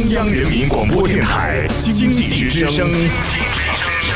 中央人民广播电台经济之声，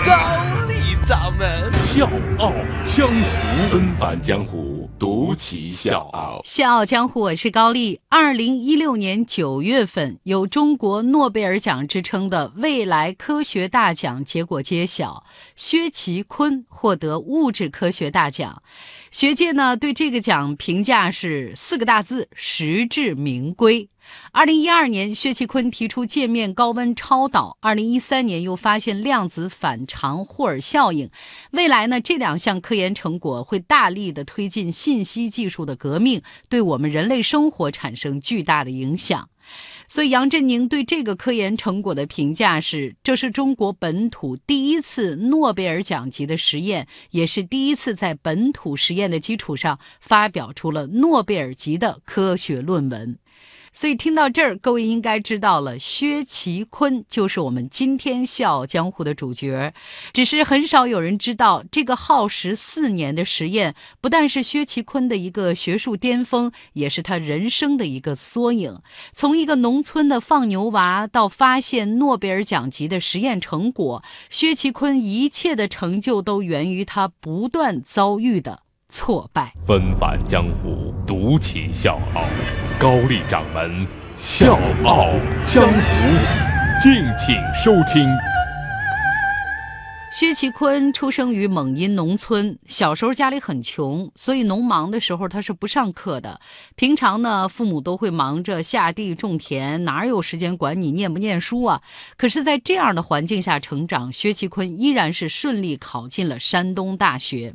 高丽掌门笑傲江湖，恩返江湖，独骑笑傲。笑傲江湖，我是高丽。二零一六年九月份，有中国诺贝尔奖之称的未来科学大奖结果揭晓，薛其坤获得物质科学大奖。学界呢对这个奖评价是四个大字：实至名归。二零一二年，薛其坤提出界面高温超导；二零一三年又发现量子反常霍尔效应。未来呢，这两项科研成果会大力的推进信息技术的革命，对我们人类生活产生巨大的影响。所以，杨振宁对这个科研成果的评价是：这是中国本土第一次诺贝尔奖级的实验，也是第一次在本土实验的基础上发表出了诺贝尔级的科学论文。所以听到这儿，各位应该知道了，薛其坤就是我们今天《笑傲江湖》的主角。只是很少有人知道，这个耗时四年的实验，不但是薛其坤的一个学术巅峰，也是他人生的一个缩影。从一个农村的放牛娃，到发现诺贝尔奖级的实验成果，薛其坤一切的成就都源于他不断遭遇的挫败。纷繁江湖，独起笑傲。高丽掌门笑傲江湖，敬请收听。薛其坤出生于蒙阴农村，小时候家里很穷，所以农忙的时候他是不上课的。平常呢，父母都会忙着下地种田，哪有时间管你念不念书啊？可是，在这样的环境下成长，薛其坤依然是顺利考进了山东大学。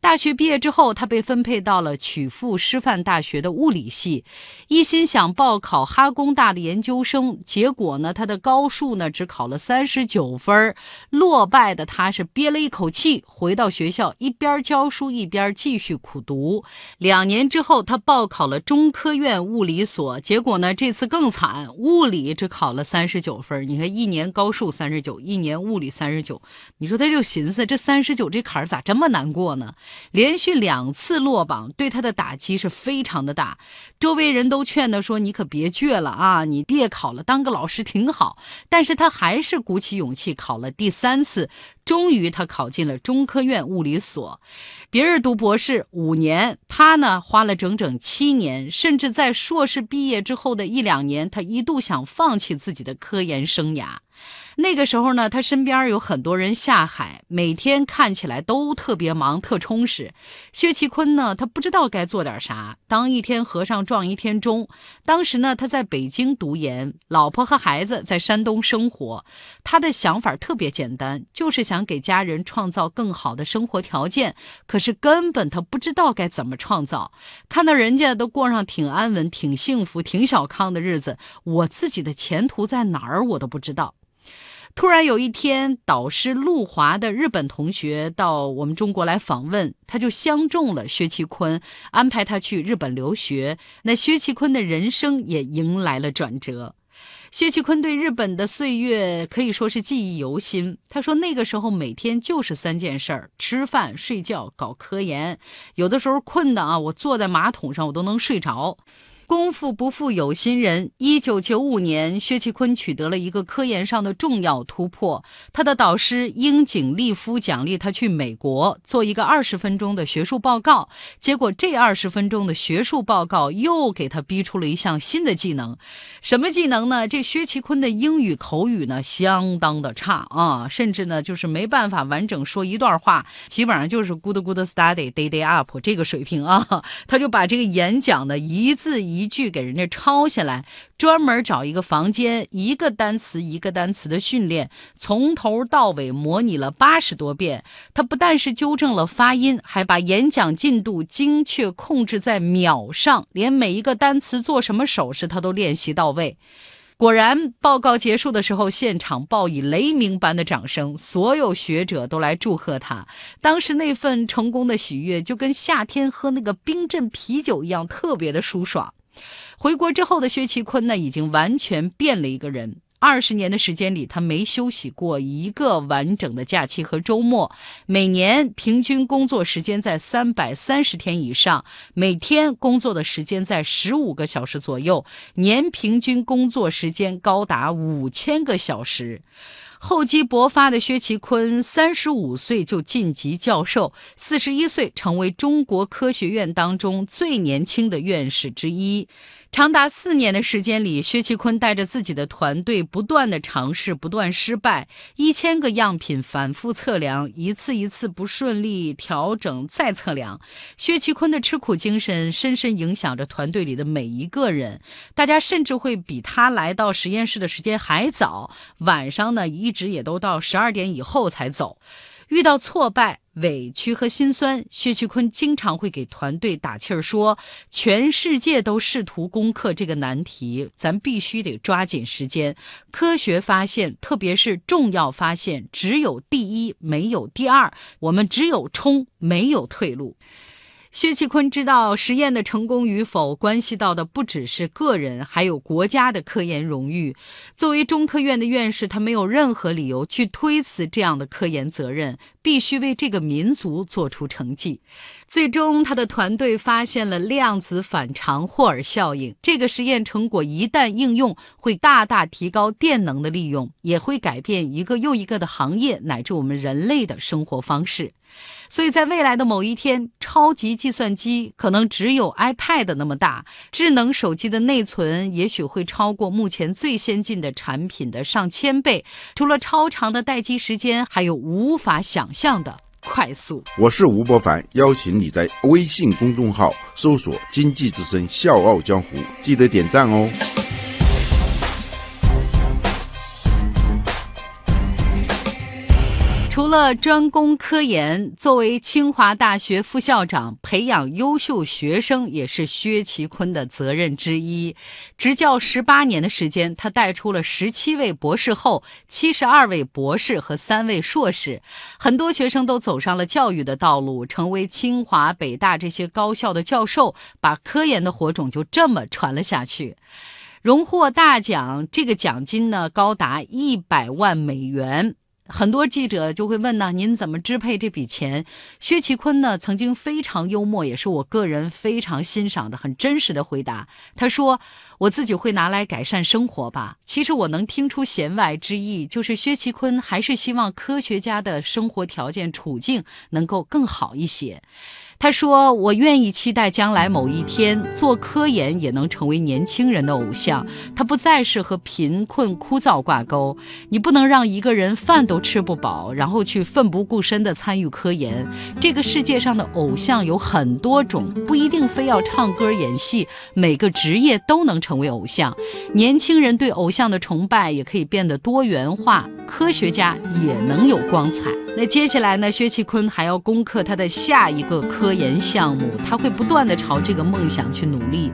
大学毕业之后，他被分配到了曲阜师范大学的物理系，一心想报考哈工大的研究生。结果呢，他的高数呢只考了三十九分，落败的他是憋了一口气，回到学校一边教书一边继续苦读。两年之后，他报考了中科院物理所，结果呢这次更惨，物理只考了三十九分。你看，一年高数三十九，一年物理三十九，你说他就寻思这三十九这坎儿咋这么难过过呢？连续两次落榜，对他的打击是非常的大。周围人都劝他说：“你可别倔了啊，你别考了，当个老师挺好。”但是他还是鼓起勇气考了第三次，终于他考进了中科院物理所。别人读博士五年，他呢花了整整七年，甚至在硕士毕业之后的一两年，他一度想放弃自己的科研生涯。那个时候呢，他身边有很多人下海，每天看起来都特别忙、特充实。薛其坤呢，他不知道该做点啥，当一天和尚撞一天钟。当时呢，他在北京读研，老婆和孩子在山东生活。他的想法特别简单，就是想想给家人创造更好的生活条件。可是根本他不知道该怎么创造。看到人家都过上挺安稳、挺幸福、挺小康的日子，我自己的前途在哪儿，我都不知道。突然有一天，导师陆华的日本同学到我们中国来访问，他就相中了薛其坤，安排他去日本留学。那薛其坤的人生也迎来了转折。薛其坤对日本的岁月可以说是记忆犹新。他说那个时候每天就是三件事儿：吃饭、睡觉、搞科研。有的时候困的啊，我坐在马桶上我都能睡着。功夫不负有心人。一九九五年，薛其坤取得了一个科研上的重要突破。他的导师樱井利夫奖励他去美国做一个二十分钟的学术报告。结果，这二十分钟的学术报告又给他逼出了一项新的技能。什么技能呢？这薛其坤的英语口语呢，相当的差啊，甚至呢，就是没办法完整说一段话，基本上就是 good good study day day up 这个水平啊。他就把这个演讲的一字一。一句给人家抄下来，专门找一个房间，一个单词一个单词的训练，从头到尾模拟了八十多遍。他不但是纠正了发音，还把演讲进度精确控制在秒上，连每一个单词做什么手势他都练习到位。果然，报告结束的时候，现场报以雷鸣般的掌声，所有学者都来祝贺他。当时那份成功的喜悦，就跟夏天喝那个冰镇啤酒一样，特别的舒爽。回国之后的薛其坤呢，已经完全变了一个人。二十年的时间里，他没休息过一个完整的假期和周末，每年平均工作时间在三百三十天以上，每天工作的时间在十五个小时左右，年平均工作时间高达五千个小时。厚积薄发的薛其坤，三十五岁就晋级教授，四十一岁成为中国科学院当中最年轻的院士之一。长达四年的时间里，薛其坤带着自己的团队不断的尝试，不断失败，一千个样品反复测量，一次一次不顺利，调整再测量。薛其坤的吃苦精神深深影响着团队里的每一个人，大家甚至会比他来到实验室的时间还早，晚上呢一直也都到十二点以后才走。遇到挫败、委屈和心酸，薛其坤经常会给团队打气儿，说：“全世界都试图攻克这个难题，咱必须得抓紧时间。科学发现，特别是重要发现，只有第一，没有第二。我们只有冲，没有退路。”薛其坤知道，实验的成功与否关系到的不只是个人，还有国家的科研荣誉。作为中科院的院士，他没有任何理由去推辞这样的科研责任，必须为这个民族做出成绩。最终，他的团队发现了量子反常霍尔效应。这个实验成果一旦应用，会大大提高电能的利用，也会改变一个又一个的行业，乃至我们人类的生活方式。所以在未来的某一天，超级计算机可能只有 iPad 那么大，智能手机的内存也许会超过目前最先进的产品的上千倍。除了超长的待机时间，还有无法想象的快速。我是吴伯凡，邀请你在微信公众号搜索“经济之声笑傲江湖”，记得点赞哦。除了专攻科研，作为清华大学副校长，培养优秀学生也是薛其坤的责任之一。执教十八年的时间，他带出了十七位博士后、七十二位博士和三位硕士，很多学生都走上了教育的道路，成为清华、北大这些高校的教授，把科研的火种就这么传了下去。荣获大奖，这个奖金呢高达一百万美元。很多记者就会问呢，您怎么支配这笔钱？薛其坤呢，曾经非常幽默，也是我个人非常欣赏的、很真实的回答。他说：“我自己会拿来改善生活吧。”其实我能听出弦外之意，就是薛其坤还是希望科学家的生活条件处境能够更好一些。他说：“我愿意期待将来某一天做科研也能成为年轻人的偶像。他不再是和贫困枯燥挂钩。你不能让一个人饭都吃不饱，然后去奋不顾身地参与科研。这个世界上的偶像有很多种，不一定非要唱歌演戏，每个职业都能成为偶像。年轻人对偶像的崇拜也可以变得多元化，科学家也能有光彩。那接下来呢？薛其坤还要攻克他的下一个科。”研项目，他会不断的朝这个梦想去努力。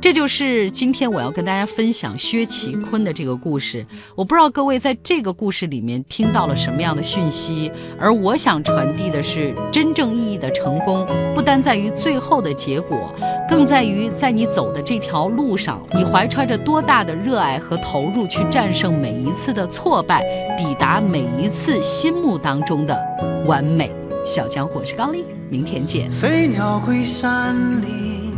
这就是今天我要跟大家分享薛其坤的这个故事。我不知道各位在这个故事里面听到了什么样的讯息，而我想传递的是，真正意义的成功不单在于最后的结果，更在于在你走的这条路上，你怀揣着多大的热爱和投入去战胜每一次的挫败，抵达每一次心目当中的完美。小江湖是高丽，明天见。飞鸟归山林。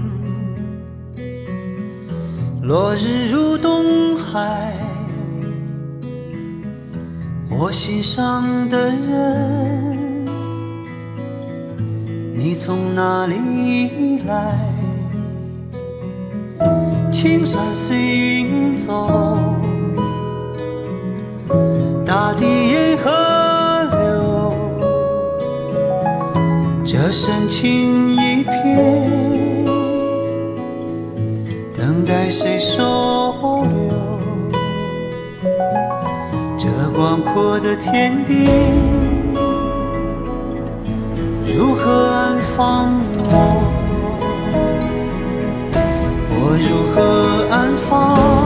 落日入东海，我心上的人，你从哪里来？青山随云走，大地沿河这深情一片。等待谁收留？这广阔的天地，如何安放我？我如何安放？